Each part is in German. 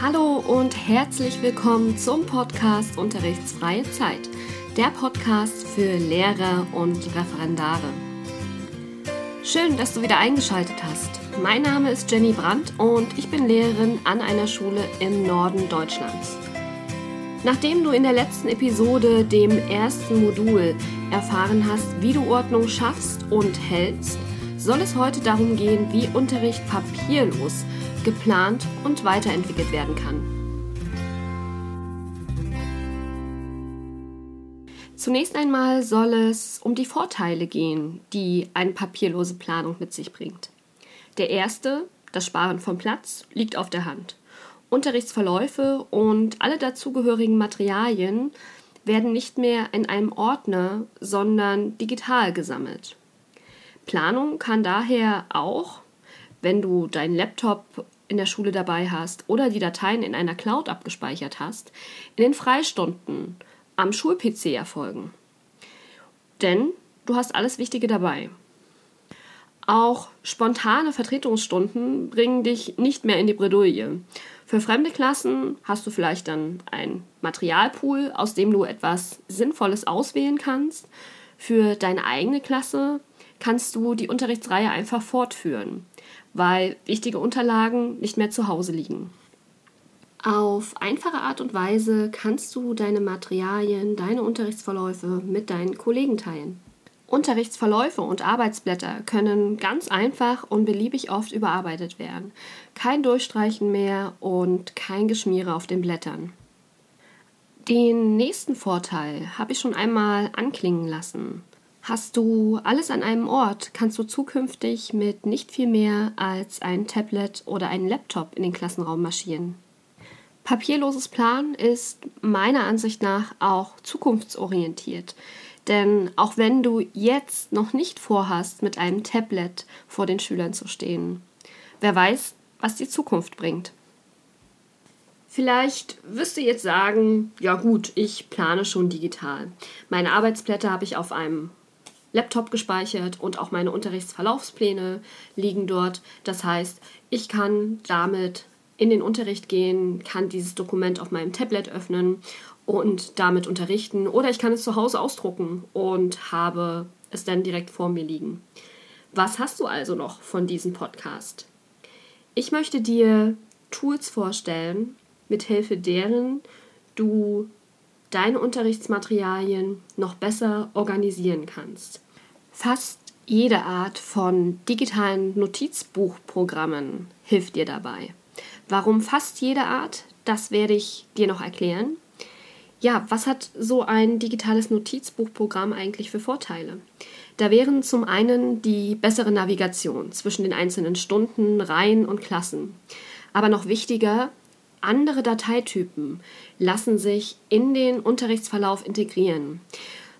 Hallo und herzlich willkommen zum Podcast Unterrichtsfreie Zeit, der Podcast für Lehrer und Referendare. Schön, dass du wieder eingeschaltet hast. Mein Name ist Jenny Brandt und ich bin Lehrerin an einer Schule im Norden Deutschlands. Nachdem du in der letzten Episode, dem ersten Modul, erfahren hast, wie du Ordnung schaffst und hältst, soll es heute darum gehen, wie Unterricht papierlos geplant und weiterentwickelt werden kann. Zunächst einmal soll es um die Vorteile gehen, die eine papierlose Planung mit sich bringt. Der erste, das Sparen von Platz, liegt auf der Hand. Unterrichtsverläufe und alle dazugehörigen Materialien werden nicht mehr in einem Ordner, sondern digital gesammelt. Planung kann daher auch, wenn du deinen Laptop in der Schule dabei hast oder die Dateien in einer Cloud abgespeichert hast, in den Freistunden am Schul-PC erfolgen. Denn du hast alles Wichtige dabei. Auch spontane Vertretungsstunden bringen dich nicht mehr in die Bredouille. Für fremde Klassen hast du vielleicht dann ein Materialpool, aus dem du etwas Sinnvolles auswählen kannst. Für deine eigene Klasse kannst du die Unterrichtsreihe einfach fortführen weil wichtige Unterlagen nicht mehr zu Hause liegen. Auf einfache Art und Weise kannst du deine Materialien, deine Unterrichtsverläufe mit deinen Kollegen teilen. Unterrichtsverläufe und Arbeitsblätter können ganz einfach und beliebig oft überarbeitet werden. Kein Durchstreichen mehr und kein Geschmiere auf den Blättern. Den nächsten Vorteil habe ich schon einmal anklingen lassen. Hast du alles an einem Ort, kannst du zukünftig mit nicht viel mehr als ein Tablet oder einem Laptop in den Klassenraum marschieren. Papierloses Plan ist meiner Ansicht nach auch zukunftsorientiert. Denn auch wenn du jetzt noch nicht vorhast, mit einem Tablet vor den Schülern zu stehen, wer weiß, was die Zukunft bringt. Vielleicht wirst du jetzt sagen, ja gut, ich plane schon digital. Meine Arbeitsblätter habe ich auf einem Laptop gespeichert und auch meine Unterrichtsverlaufspläne liegen dort. Das heißt, ich kann damit in den Unterricht gehen, kann dieses Dokument auf meinem Tablet öffnen und damit unterrichten oder ich kann es zu Hause ausdrucken und habe es dann direkt vor mir liegen. Was hast du also noch von diesem Podcast? Ich möchte dir Tools vorstellen, mithilfe deren du deine Unterrichtsmaterialien noch besser organisieren kannst. Fast jede Art von digitalen Notizbuchprogrammen hilft dir dabei. Warum fast jede Art? Das werde ich dir noch erklären. Ja, was hat so ein digitales Notizbuchprogramm eigentlich für Vorteile? Da wären zum einen die bessere Navigation zwischen den einzelnen Stunden, Reihen und Klassen. Aber noch wichtiger, andere Dateitypen lassen sich in den Unterrichtsverlauf integrieren.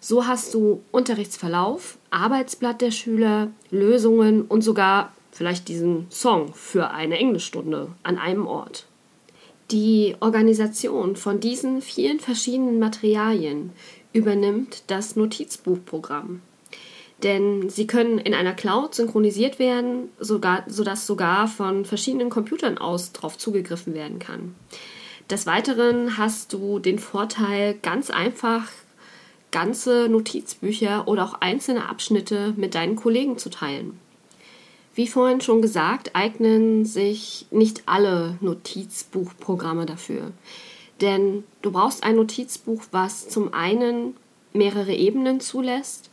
So hast du Unterrichtsverlauf, Arbeitsblatt der Schüler, Lösungen und sogar vielleicht diesen Song für eine Englischstunde an einem Ort. Die Organisation von diesen vielen verschiedenen Materialien übernimmt das Notizbuchprogramm. Denn sie können in einer Cloud synchronisiert werden, sogar, sodass sogar von verschiedenen Computern aus darauf zugegriffen werden kann. Des Weiteren hast du den Vorteil, ganz einfach ganze Notizbücher oder auch einzelne Abschnitte mit deinen Kollegen zu teilen. Wie vorhin schon gesagt, eignen sich nicht alle Notizbuchprogramme dafür. Denn du brauchst ein Notizbuch, was zum einen mehrere Ebenen zulässt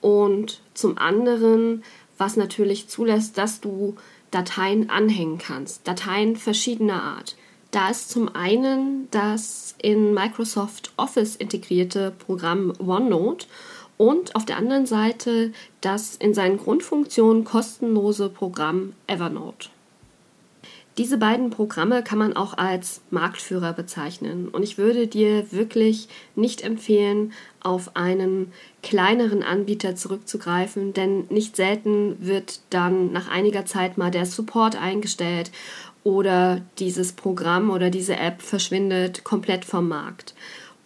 und zum anderen, was natürlich zulässt, dass du Dateien anhängen kannst, Dateien verschiedener Art. Da ist zum einen das in Microsoft Office integrierte Programm OneNote und auf der anderen Seite das in seinen Grundfunktionen kostenlose Programm Evernote. Diese beiden Programme kann man auch als Marktführer bezeichnen und ich würde dir wirklich nicht empfehlen, auf einen kleineren Anbieter zurückzugreifen, denn nicht selten wird dann nach einiger Zeit mal der Support eingestellt oder dieses Programm oder diese App verschwindet komplett vom Markt.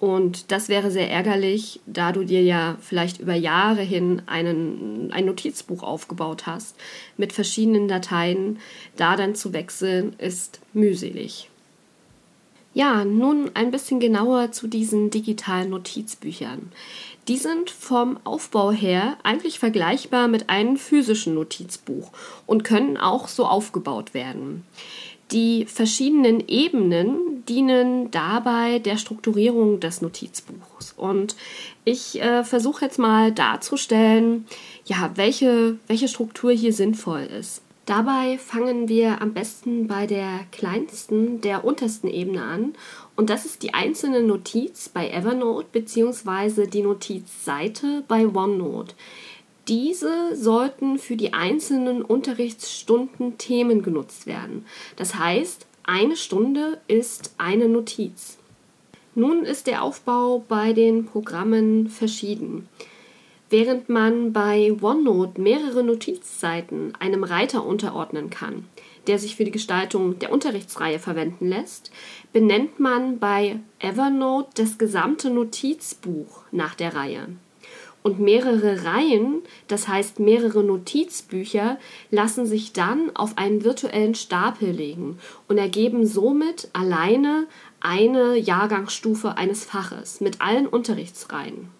Und das wäre sehr ärgerlich, da du dir ja vielleicht über Jahre hin einen, ein Notizbuch aufgebaut hast mit verschiedenen Dateien. Da dann zu wechseln ist mühselig. Ja, nun ein bisschen genauer zu diesen digitalen Notizbüchern. Die sind vom Aufbau her eigentlich vergleichbar mit einem physischen Notizbuch und können auch so aufgebaut werden. Die verschiedenen Ebenen dienen dabei der Strukturierung des Notizbuchs. Und ich äh, versuche jetzt mal darzustellen, ja, welche, welche Struktur hier sinnvoll ist. Dabei fangen wir am besten bei der kleinsten, der untersten Ebene an. Und das ist die einzelne Notiz bei Evernote bzw. die Notizseite bei OneNote. Diese sollten für die einzelnen Unterrichtsstunden Themen genutzt werden. Das heißt, eine Stunde ist eine Notiz. Nun ist der Aufbau bei den Programmen verschieden. Während man bei OneNote mehrere Notizseiten einem Reiter unterordnen kann, der sich für die Gestaltung der Unterrichtsreihe verwenden lässt, benennt man bei Evernote das gesamte Notizbuch nach der Reihe. Und mehrere Reihen, das heißt mehrere Notizbücher, lassen sich dann auf einen virtuellen Stapel legen und ergeben somit alleine eine Jahrgangsstufe eines Faches mit allen Unterrichtsreihen.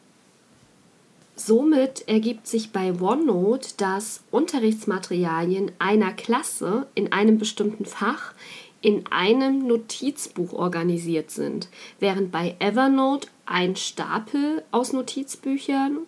Somit ergibt sich bei OneNote, dass Unterrichtsmaterialien einer Klasse in einem bestimmten Fach in einem Notizbuch organisiert sind, während bei Evernote ein Stapel aus Notizbüchern,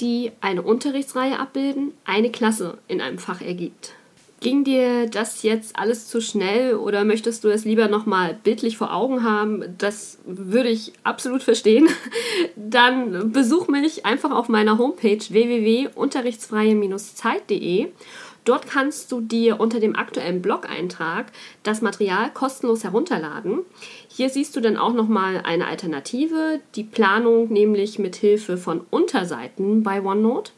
die eine Unterrichtsreihe abbilden, eine Klasse in einem Fach ergibt. Ging dir das jetzt alles zu schnell oder möchtest du es lieber nochmal bildlich vor Augen haben? Das würde ich absolut verstehen. Dann besuch mich einfach auf meiner Homepage www.unterrichtsfreie-zeit.de. Dort kannst du dir unter dem aktuellen Blog-Eintrag das Material kostenlos herunterladen. Hier siehst du dann auch nochmal eine Alternative, die Planung nämlich mit Hilfe von Unterseiten bei OneNote.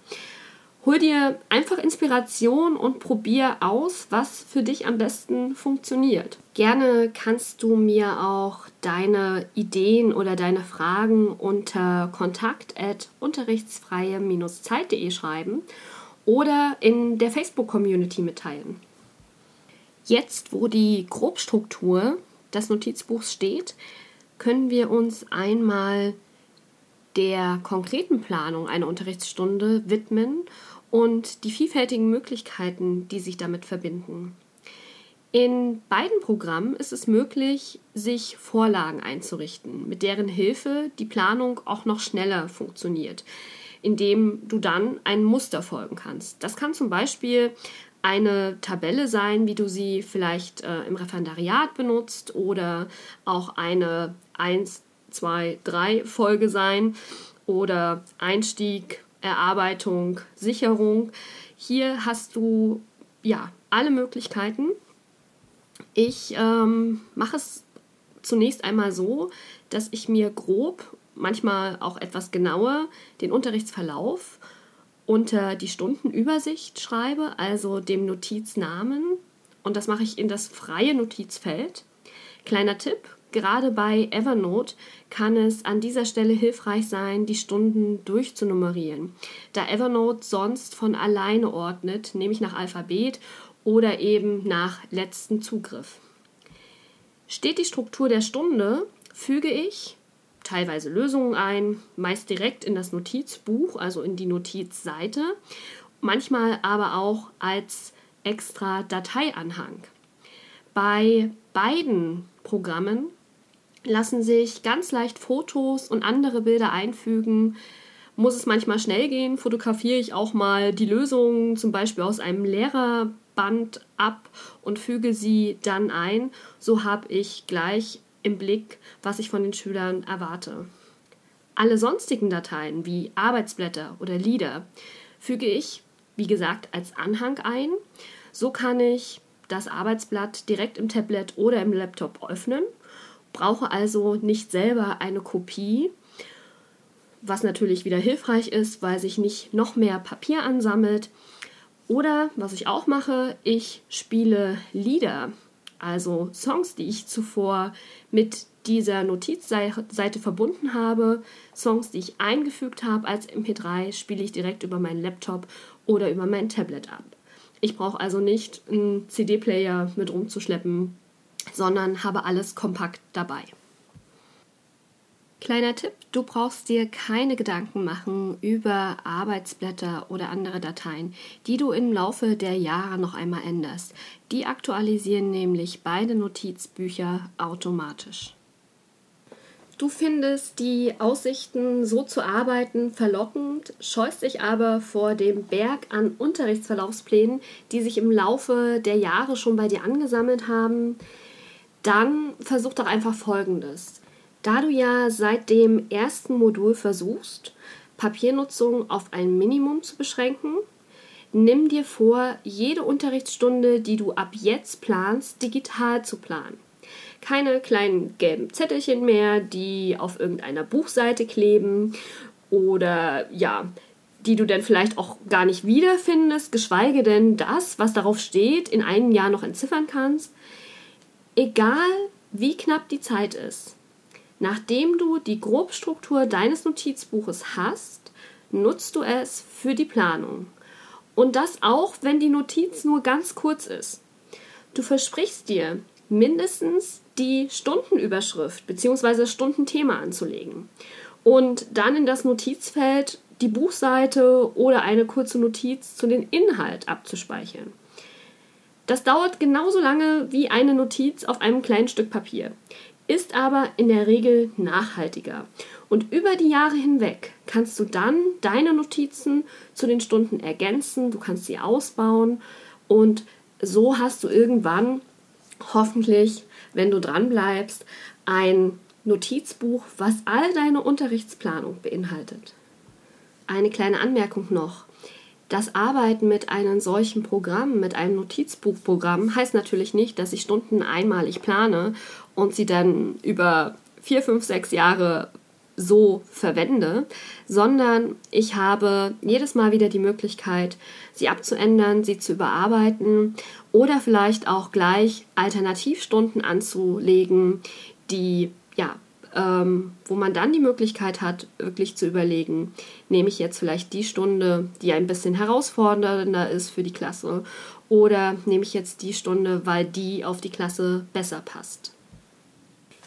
Hol dir einfach Inspiration und probier aus, was für dich am besten funktioniert. Gerne kannst du mir auch deine Ideen oder deine Fragen unter kontakt@unterrichtsfreie-zeit.de schreiben oder in der Facebook-Community mitteilen. Jetzt, wo die Grobstruktur des Notizbuchs steht, können wir uns einmal der konkreten Planung einer Unterrichtsstunde widmen und die vielfältigen Möglichkeiten, die sich damit verbinden. In beiden Programmen ist es möglich, sich Vorlagen einzurichten, mit deren Hilfe die Planung auch noch schneller funktioniert, indem du dann ein Muster folgen kannst. Das kann zum Beispiel eine Tabelle sein, wie du sie vielleicht äh, im Referendariat benutzt oder auch eine 1, 2, 3 Folge sein oder Einstieg, Erarbeitung, Sicherung. Hier hast du ja alle Möglichkeiten. Ich ähm, mache es zunächst einmal so, dass ich mir grob, manchmal auch etwas genauer, den Unterrichtsverlauf unter die Stundenübersicht schreibe, also dem Notiznamen. Und das mache ich in das freie Notizfeld. Kleiner Tipp, Gerade bei Evernote kann es an dieser Stelle hilfreich sein, die Stunden durchzunummerieren, da Evernote sonst von alleine ordnet, nämlich nach Alphabet oder eben nach letzten Zugriff. Steht die Struktur der Stunde, füge ich teilweise Lösungen ein, meist direkt in das Notizbuch, also in die Notizseite, manchmal aber auch als extra Dateianhang. Bei beiden Programmen lassen sich ganz leicht Fotos und andere Bilder einfügen. Muss es manchmal schnell gehen, fotografiere ich auch mal die Lösung zum Beispiel aus einem Lehrerband ab und füge sie dann ein. So habe ich gleich im Blick, was ich von den Schülern erwarte. Alle sonstigen Dateien wie Arbeitsblätter oder Lieder füge ich, wie gesagt, als Anhang ein. So kann ich das Arbeitsblatt direkt im Tablet oder im Laptop öffnen brauche also nicht selber eine Kopie, was natürlich wieder hilfreich ist, weil sich nicht noch mehr Papier ansammelt. Oder was ich auch mache, ich spiele Lieder, also Songs, die ich zuvor mit dieser Notizseite verbunden habe, Songs, die ich eingefügt habe als MP3, spiele ich direkt über meinen Laptop oder über mein Tablet ab. Ich brauche also nicht einen CD-Player mit rumzuschleppen, sondern habe alles kompakt dabei. Kleiner Tipp, du brauchst dir keine Gedanken machen über Arbeitsblätter oder andere Dateien, die du im Laufe der Jahre noch einmal änderst. Die aktualisieren nämlich beide Notizbücher automatisch. Du findest die Aussichten, so zu arbeiten, verlockend, scheust dich aber vor dem Berg an Unterrichtsverlaufsplänen, die sich im Laufe der Jahre schon bei dir angesammelt haben. Dann versuch doch einfach Folgendes. Da du ja seit dem ersten Modul versuchst, Papiernutzung auf ein Minimum zu beschränken, nimm dir vor, jede Unterrichtsstunde, die du ab jetzt planst, digital zu planen keine kleinen gelben Zettelchen mehr, die auf irgendeiner Buchseite kleben oder ja, die du dann vielleicht auch gar nicht wiederfindest, geschweige denn das, was darauf steht, in einem Jahr noch entziffern kannst. Egal wie knapp die Zeit ist, nachdem du die Grobstruktur deines Notizbuches hast, nutzt du es für die Planung. Und das auch, wenn die Notiz nur ganz kurz ist. Du versprichst dir, mindestens die Stundenüberschrift bzw. Stundenthema anzulegen und dann in das Notizfeld die Buchseite oder eine kurze Notiz zu den Inhalt abzuspeichern. Das dauert genauso lange wie eine Notiz auf einem kleinen Stück Papier, ist aber in der Regel nachhaltiger. Und über die Jahre hinweg kannst du dann deine Notizen zu den Stunden ergänzen, du kannst sie ausbauen und so hast du irgendwann hoffentlich, wenn du dran bleibst, ein Notizbuch, was all deine Unterrichtsplanung beinhaltet. Eine kleine Anmerkung noch. Das Arbeiten mit einem solchen Programm, mit einem Notizbuchprogramm, heißt natürlich nicht, dass ich Stunden einmalig plane und sie dann über vier, fünf, sechs Jahre so verwende, sondern ich habe jedes Mal wieder die Möglichkeit, sie abzuändern, sie zu überarbeiten oder vielleicht auch gleich Alternativstunden anzulegen, die ja ähm, wo man dann die Möglichkeit hat, wirklich zu überlegen, nehme ich jetzt vielleicht die Stunde, die ein bisschen herausfordernder ist für die Klasse, oder nehme ich jetzt die Stunde, weil die auf die Klasse besser passt.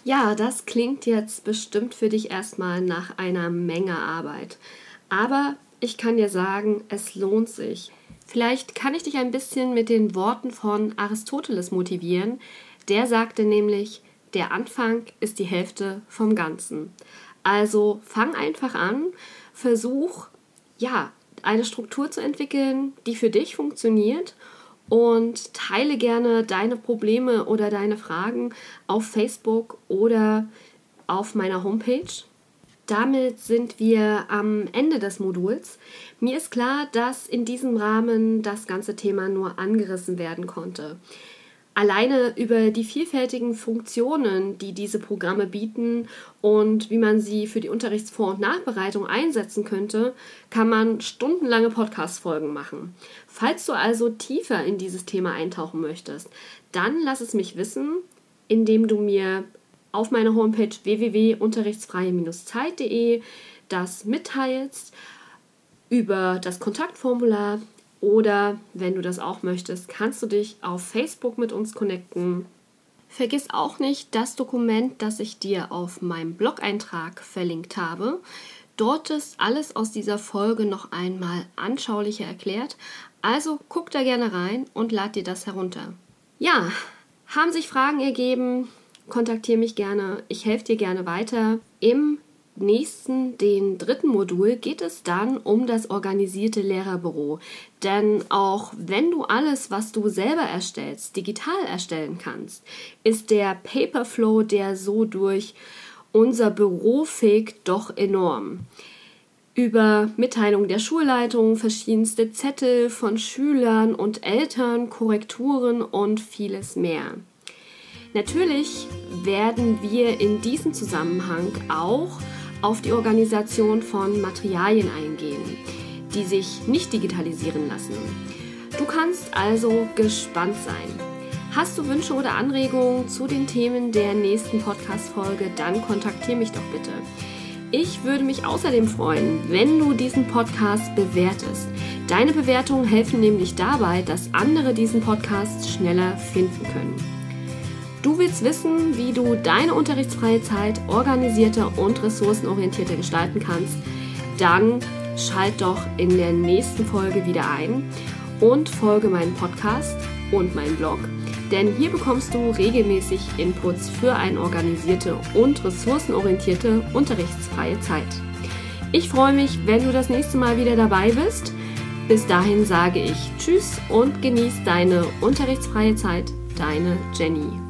Ja, das klingt jetzt bestimmt für dich erstmal nach einer Menge Arbeit. Aber ich kann dir sagen, es lohnt sich. Vielleicht kann ich dich ein bisschen mit den Worten von Aristoteles motivieren. Der sagte nämlich, der Anfang ist die Hälfte vom Ganzen. Also fang einfach an, versuch, ja, eine Struktur zu entwickeln, die für dich funktioniert und teile gerne deine Probleme oder deine Fragen auf Facebook oder auf meiner Homepage. Damit sind wir am Ende des Moduls. Mir ist klar, dass in diesem Rahmen das ganze Thema nur angerissen werden konnte. Alleine über die vielfältigen Funktionen, die diese Programme bieten und wie man sie für die Unterrichtsvor- und Nachbereitung einsetzen könnte, kann man stundenlange Podcast-Folgen machen. Falls du also tiefer in dieses Thema eintauchen möchtest, dann lass es mich wissen, indem du mir auf meiner Homepage www.unterrichtsfreie-zeit.de das mitteilst über das Kontaktformular oder wenn du das auch möchtest, kannst du dich auf Facebook mit uns connecten. Vergiss auch nicht das Dokument, das ich dir auf meinem Blog-Eintrag verlinkt habe. Dort ist alles aus dieser Folge noch einmal anschaulicher erklärt. Also guck da gerne rein und lad dir das herunter. Ja, haben sich Fragen ergeben? Kontaktiere mich gerne. Ich helfe dir gerne weiter. Im nächsten, den dritten Modul, geht es dann um das organisierte Lehrerbüro. Denn auch wenn du alles, was du selber erstellst, digital erstellen kannst, ist der Paperflow, der so durch unser Büro fegt, doch enorm. Über Mitteilung der Schulleitung, verschiedenste Zettel von Schülern und Eltern, Korrekturen und vieles mehr. Natürlich werden wir in diesem Zusammenhang auch auf die Organisation von Materialien eingehen, die sich nicht digitalisieren lassen. Du kannst also gespannt sein. Hast du Wünsche oder Anregungen zu den Themen der nächsten Podcast-Folge, dann kontaktiere mich doch bitte. Ich würde mich außerdem freuen, wenn du diesen Podcast bewertest. Deine Bewertungen helfen nämlich dabei, dass andere diesen Podcast schneller finden können. Du willst wissen, wie du deine unterrichtsfreie Zeit organisierter und ressourcenorientierter gestalten kannst? Dann schalt doch in der nächsten Folge wieder ein und folge meinem Podcast und meinem Blog, denn hier bekommst du regelmäßig Inputs für eine organisierte und ressourcenorientierte unterrichtsfreie Zeit. Ich freue mich, wenn du das nächste Mal wieder dabei bist. Bis dahin sage ich Tschüss und genieß deine unterrichtsfreie Zeit. Deine Jenny.